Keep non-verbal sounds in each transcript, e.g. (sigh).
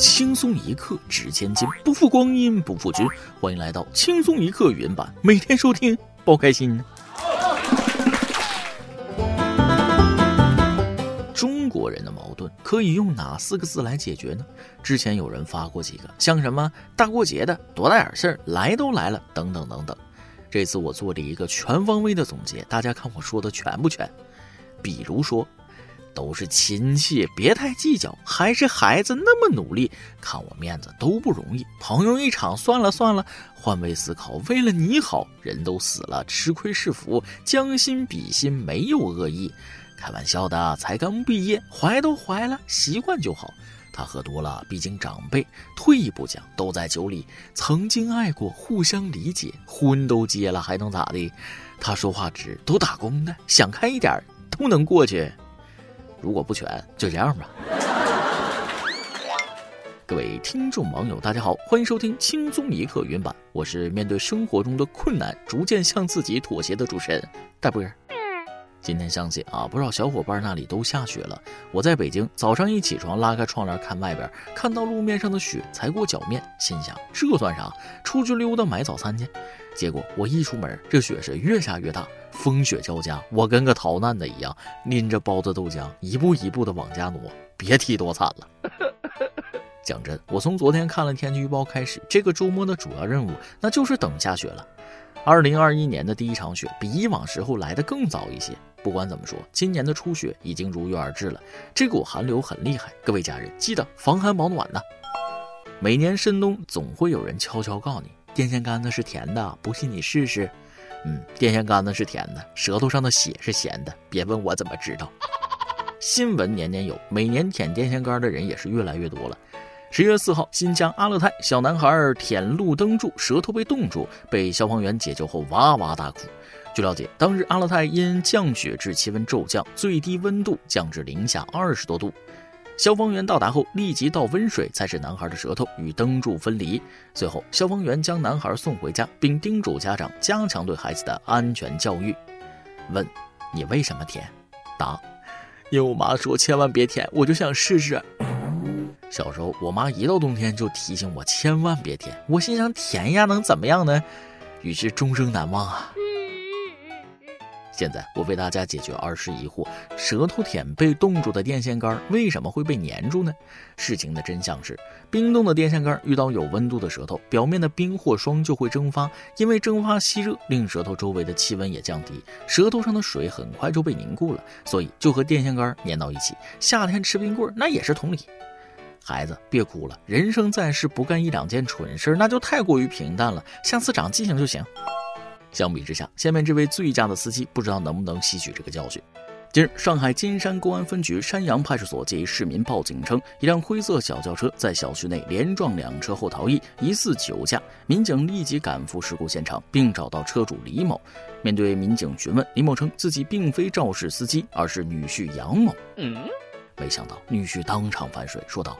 轻松一刻值千金，不负光阴不负君。欢迎来到轻松一刻云版，每天收听，包开心。中国人的矛盾可以用哪四个字来解决呢？之前有人发过几个，像什么大过节的多大点事儿，来都来了，等等等等。这次我做了一个全方位的总结，大家看我说的全不全？比如说。都是亲戚，别太计较。还是孩子那么努力，看我面子都不容易。朋友一场，算了算了，换位思考，为了你好。人都死了，吃亏是福，将心比心，没有恶意。开玩笑的，才刚毕业，怀都怀了，习惯就好。他喝多了，毕竟长辈。退一步讲，都在酒里曾经爱过，互相理解，婚都结了，还能咋的？他说话直，都打工的，想开一点都能过去。如果不选，就这样吧。各位听众网友，大家好，欢迎收听轻松一刻原版，我是面对生活中的困难，逐渐向自己妥协的主持人大波儿。今天相信啊，不少小伙伴那里都下雪了。我在北京，早上一起床，拉开窗帘看外边，看到路面上的雪才过脚面，心想这算啥？出去溜达买早餐去。结果我一出门，这雪是越下越大，风雪交加，我跟个逃难的一样，拎着包子豆浆，一步一步的往家挪，别提多惨了。(laughs) 讲真，我从昨天看了天气预报开始，这个周末的主要任务那就是等下雪了。二零二一年的第一场雪比以往时候来的更早一些。不管怎么说，今年的初雪已经如约而至了。这股寒流很厉害，各位家人记得防寒保暖呢。每年深冬总会有人悄悄告诉你，电线杆子是甜的，不信你试试。嗯，电线杆子是甜的，舌头上的血是咸的。别问我怎么知道。新闻年年有，每年舔电线杆的人也是越来越多了。十月四号，新疆阿勒泰小男孩舔路灯柱，舌头被冻住，被消防员解救后哇哇大哭。据了解，当日阿勒泰因降雪致气温骤降，最低温度降至零下二十多度。消防员到达后，立即倒温水，才使男孩的舌头与灯柱分离。随后，消防员将男孩送回家，并叮嘱家长加强对孩子的安全教育。问：你为什么舔？答：因为我妈说千万别舔，我就想试试。小时候，我妈一到冬天就提醒我千万别舔，我心想舔一下能怎么样呢？于是终生难忘啊。现在我为大家解决儿时疑惑：舌头舔被冻住的电线杆为什么会被粘住呢？事情的真相是，冰冻的电线杆遇到有温度的舌头，表面的冰或霜就会蒸发，因为蒸发吸热，令舌头周围的气温也降低，舌头上的水很快就被凝固了，所以就和电线杆粘到一起。夏天吃冰棍那也是同理。孩子别哭了，人生在世不干一两件蠢事那就太过于平淡了，下次长记性就行。相比之下，下面这位醉驾的司机不知道能不能吸取这个教训。近日，上海金山公安分局山阳派出所接一市民报警称，一辆灰色小轿车在小区内连撞两车后逃逸，疑似酒驾。民警立即赶赴事故现场，并找到车主李某。面对民警询问，李某称自己并非肇事司机，而是女婿杨某。嗯，没想到女婿当场反水，说道：“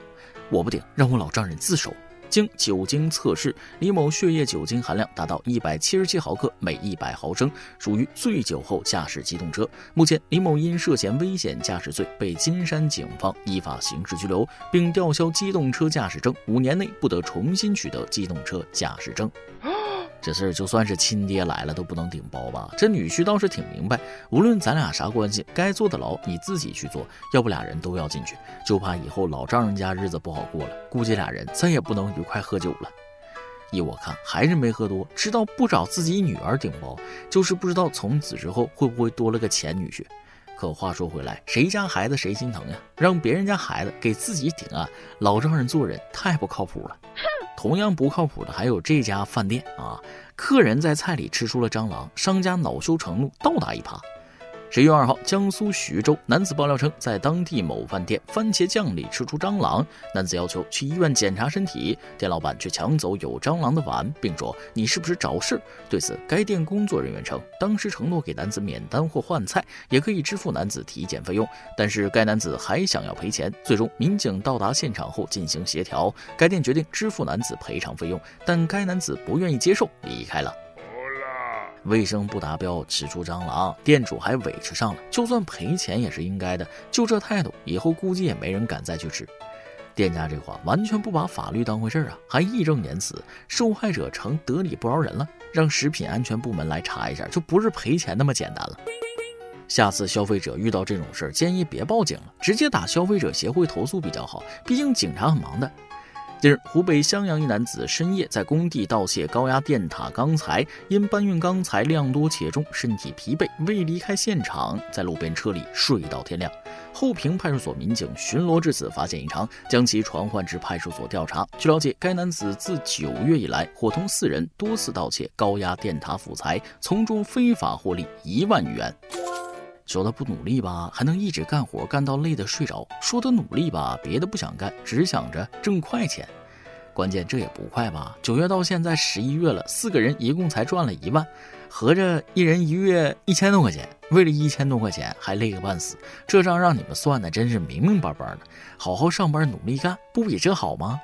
我不顶，让我老丈人自首。”经酒精测试，李某血液酒精含量达到一百七十七毫克每一百毫升，属于醉酒后驾驶机动车。目前，李某因涉嫌危险驾驶罪被金山警方依法刑事拘留，并吊销机动车驾驶证，五年内不得重新取得机动车驾驶证。(gasps) 这事儿就算是亲爹来了都不能顶包吧？这女婿倒是挺明白，无论咱俩啥关系，该坐的牢你自己去坐，要不俩人都要进去，就怕以后老丈人家日子不好过了，估计俩人再也不能愉快喝酒了。依我看，还是没喝多，知道不找自己女儿顶包，就是不知道从此之后会不会多了个前女婿。可话说回来，谁家孩子谁心疼呀？让别人家孩子给自己顶啊，老丈人做人太不靠谱了。同样不靠谱的还有这家饭店啊！客人在菜里吃出了蟑螂，商家恼羞成怒，倒打一耙。十一月二号，江苏徐州男子爆料称，在当地某饭店番茄酱里吃出蟑螂，男子要求去医院检查身体，店老板却抢走有蟑螂的碗，并说：“你是不是找事？”对此，该店工作人员称，当时承诺给男子免单或换菜，也可以支付男子体检费用，但是该男子还想要赔钱。最终，民警到达现场后进行协调，该店决定支付男子赔偿费用，但该男子不愿意接受，离开了。卫生不达标，吃出蟑螂，店主还委屈上了，就算赔钱也是应该的。就这态度，以后估计也没人敢再去吃。店家这话完全不把法律当回事啊，还义正言辞，受害者成得理不饶人了，让食品安全部门来查一下，就不是赔钱那么简单了。下次消费者遇到这种事儿，建议别报警了，直接打消费者协会投诉比较好，毕竟警察很忙的。近日，湖北襄阳一男子深夜在工地盗窃高压电塔钢材，因搬运钢材量多且重，身体疲惫，未离开现场，在路边车里睡到天亮。后坪派出所民警巡逻至此，发现异常，将其传唤至派出所调查。据了解，该男子自九月以来，伙同四人多次盗窃高压电塔辅材，从中非法获利一万余元。说他不努力吧，还能一直干活干到累得睡着；说他努力吧，别的不想干，只想着挣快钱。关键这也不快吧？九月到现在十一月了，四个人一共才赚了一万，合着一人一月一千多块钱，为了一千多块钱还累个半死，这账让你们算的真是明明白白的。好好上班努力干，不比这好吗？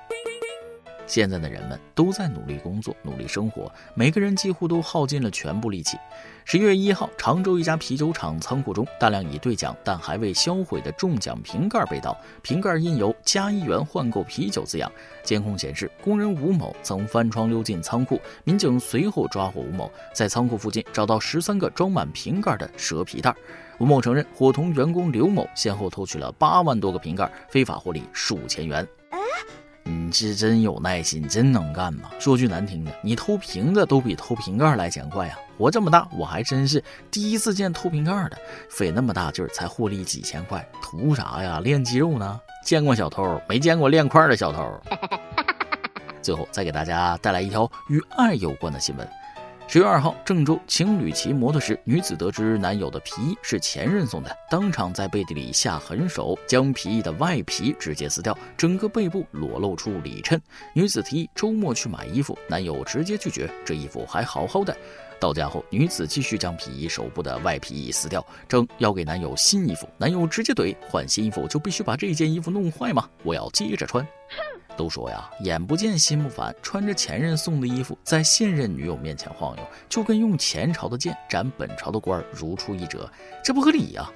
现在的人们都在努力工作、努力生活，每个人几乎都耗尽了全部力气。十一月一号，常州一家啤酒厂仓库中，大量已兑奖但还未销毁的中奖瓶盖被盗，瓶盖印有“加一元换购啤酒”字样。监控显示，工人吴某曾翻窗溜进仓库，民警随后抓获吴某，在仓库附近找到十三个装满瓶盖的蛇皮袋。吴某承认，伙同员工刘某先后偷取了八万多个瓶盖，非法获利数千元。你是真有耐心，真能干吗？说句难听的，你偷瓶子都比偷瓶盖来钱快啊！活这么大，我还真是第一次见偷瓶盖的，费那么大劲儿才获利几千块，图啥呀？练肌肉呢？见过小偷，没见过练块的小偷。(laughs) 最后再给大家带来一条与爱有关的新闻。十月二号，郑州情侣骑摩托时，女子得知男友的皮衣是前任送的，当场在背地里下狠手，将皮衣的外皮直接撕掉，整个背部裸露出里衬。女子提议周末去买衣服，男友直接拒绝，这衣服还好好的。到家后，女子继续将皮衣手部的外皮撕掉，称要给男友新衣服，男友直接怼：换新衣服就必须把这件衣服弄坏吗？我要接着穿。都说呀，眼不见心不烦，穿着前任送的衣服在现任女友面前晃悠，就跟用前朝的剑斩本朝的官如出一辙，这不合理呀。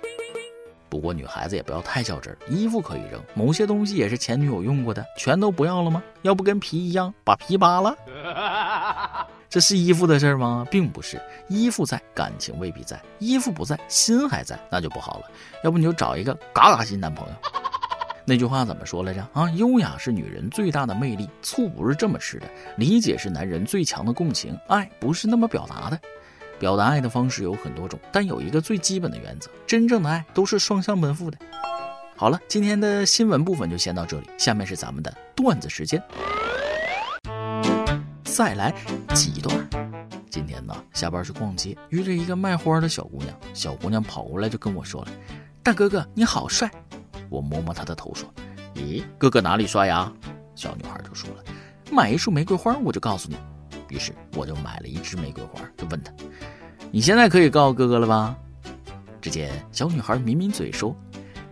不过女孩子也不要太较真儿，衣服可以扔，某些东西也是前女友用过的，全都不要了吗？要不跟皮一样，把皮扒了？这是衣服的事儿吗？并不是，衣服在，感情未必在；衣服不在，心还在，那就不好了。要不你就找一个嘎嘎心男朋友。(laughs) 那句话怎么说来着？啊，优雅是女人最大的魅力，醋不是这么吃的。理解是男人最强的共情，爱不是那么表达的。表达爱的方式有很多种，但有一个最基本的原则：真正的爱都是双向奔赴的。好了，今天的新闻部分就先到这里，下面是咱们的段子时间。再来几段。今天呢，下班去逛街，遇着一个卖花的小姑娘，小姑娘跑过来就跟我说了：“大哥哥，你好帅。”我摸摸她的头说：“咦，哥哥哪里帅呀？”小女孩就说了：“买一束玫瑰花，我就告诉你。”于是我就买了一支玫瑰花，就问她：“你现在可以告诉哥哥了吧？”只见小女孩抿抿嘴说：“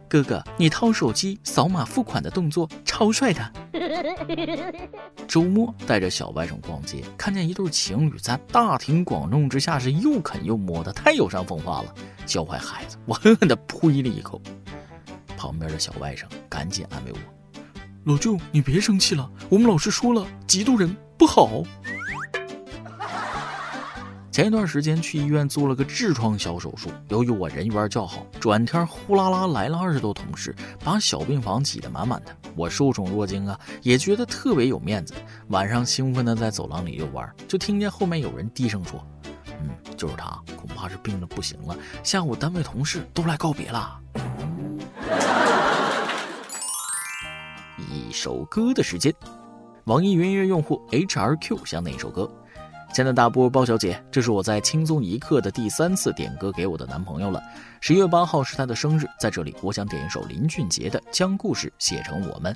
哥哥，你掏手机扫码付款的动作超帅的。” (laughs) 周末带着小外甥逛街，看见一对情侣在大庭广众之下是又啃又摸的，太有伤风化了，教坏孩子，我狠狠地呸了一口。旁边的小外甥赶紧安慰我：“老舅，你别生气了，我们老师说了，嫉妒人不好。”前一段时间去医院做了个痔疮小手术，由于我人缘较好，转天呼啦啦来了二十多同事，把小病房挤得满满的。我受宠若惊啊，也觉得特别有面子。晚上兴奋的在走廊里遛弯，就听见后面有人低声说：“嗯，就是他，恐怕是病得不行了。下午单位同事都来告别了。(laughs) ”一首歌的时间，网易云音乐用户 HRQ 想哪首歌？亲爱的大波包小姐，这是我在轻松一刻的第三次点歌给我的男朋友了。十一月八号是他的生日，在这里我想点一首林俊杰的《将故事写成我们》。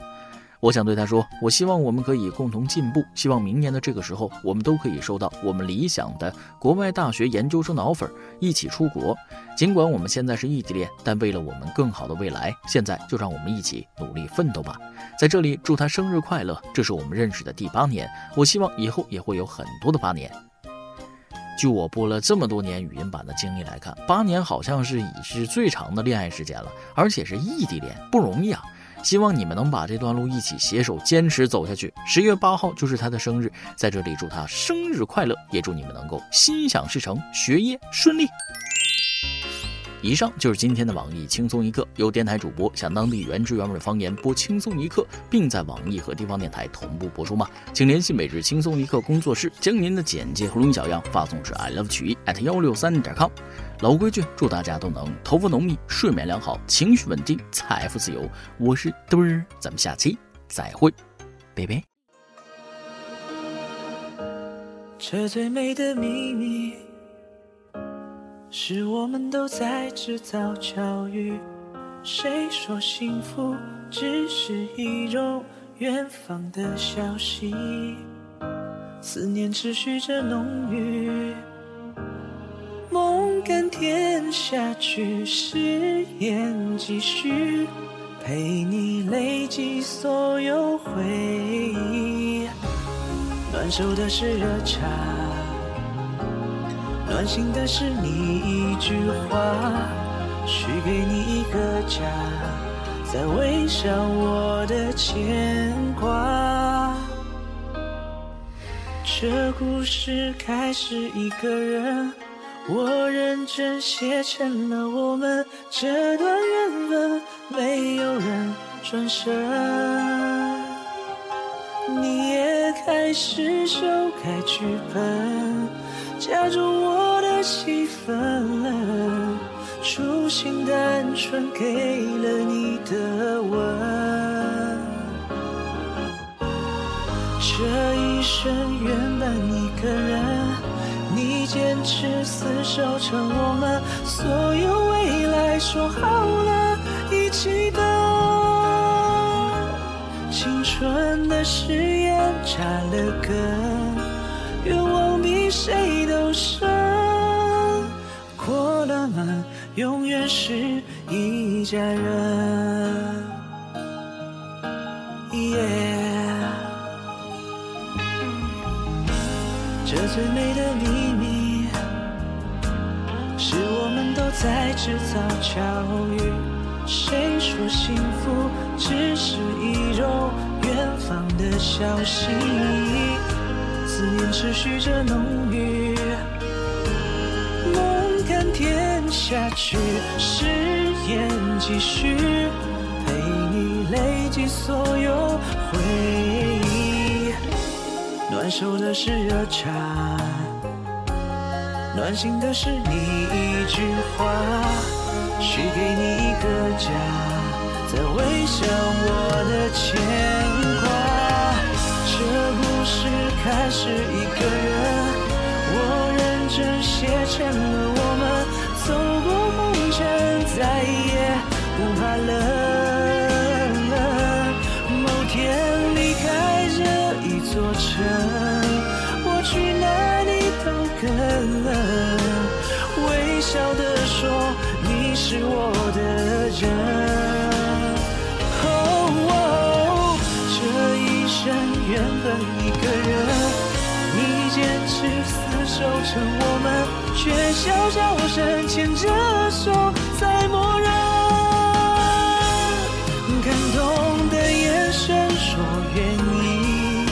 我想对他说，我希望我们可以共同进步，希望明年的这个时候，我们都可以收到我们理想的国外大学研究生的 offer，一起出国。尽管我们现在是异地恋，但为了我们更好的未来，现在就让我们一起努力奋斗吧。在这里祝他生日快乐！这是我们认识的第八年，我希望以后也会有很多的八年。据我播了这么多年语音版的经历来看，八年好像是已是最长的恋爱时间了，而且是异地恋，不容易啊。希望你们能把这段路一起携手坚持走下去。十月八号就是他的生日，在这里祝他生日快乐，也祝你们能够心想事成，学业顺利。以上就是今天的网易轻松一刻，由电台主播向当地原汁原味的方言播轻松一刻，并在网易和地方电台同步播出吗？请联系每日轻松一刻工作室，将您的简介和录音小样发送至 i love 曲艺 at 幺六三点 com。老规矩，祝大家都能头发浓密，睡眠良好，情绪稳定，财富自由。我是墩儿，咱们下期再会，拜拜。这最美的秘密。是我们都在制造巧遇。谁说幸福只是一种远方的消息？思念持续着浓郁，梦甘甜下去，誓言继续，陪你累积所有回忆。暖手的是热茶。暖心的是你一句话，许给你一个家，在微笑我的牵挂。这故事开始一个人，我认真写成了我们这段缘分，没有人转身。你也开始修改剧本。加重我的戏份，初心单纯给了你的吻，这一生原本一个人，你坚持厮守成我们所有未来，说好了一起等，青春的誓言扎了根，望比谁。生过了门，永远是一家人。这最美的秘密，是我们都在制造巧遇。谁说幸福只是一种远方的消息？思念持续着浓郁。梦甘甜下去，誓言继续，陪你累积所有回忆。暖手的是热茶，暖心的是你一句话，许给你一个家，在微笑我的牵挂。还是一个人守成我们。却小小声牵着手在默认，感动的眼神说愿意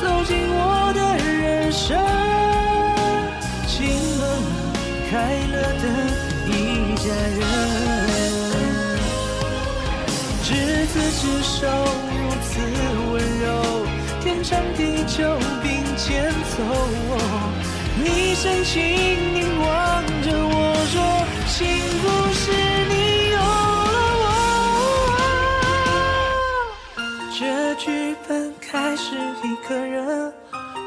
走进我的人生，亲了开了的一家人，执子之手如此温柔，天长地久并肩走。你深情凝望着我说：“幸福是你有了我。”这剧本开始一个人，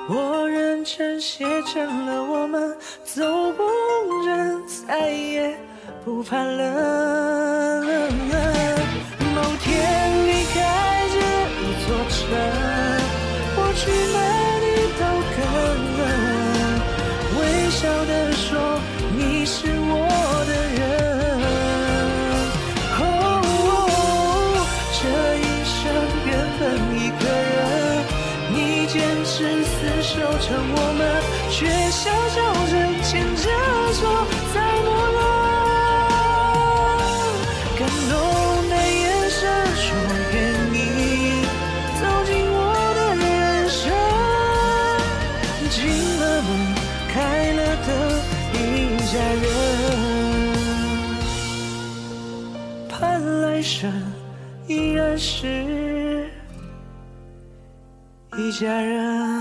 我认真写成了我们走不红尘，再也不怕冷。笑的说你是我的人，哦，这一生原本一个人，你坚持厮守成我们，却笑笑着牵着手一家人。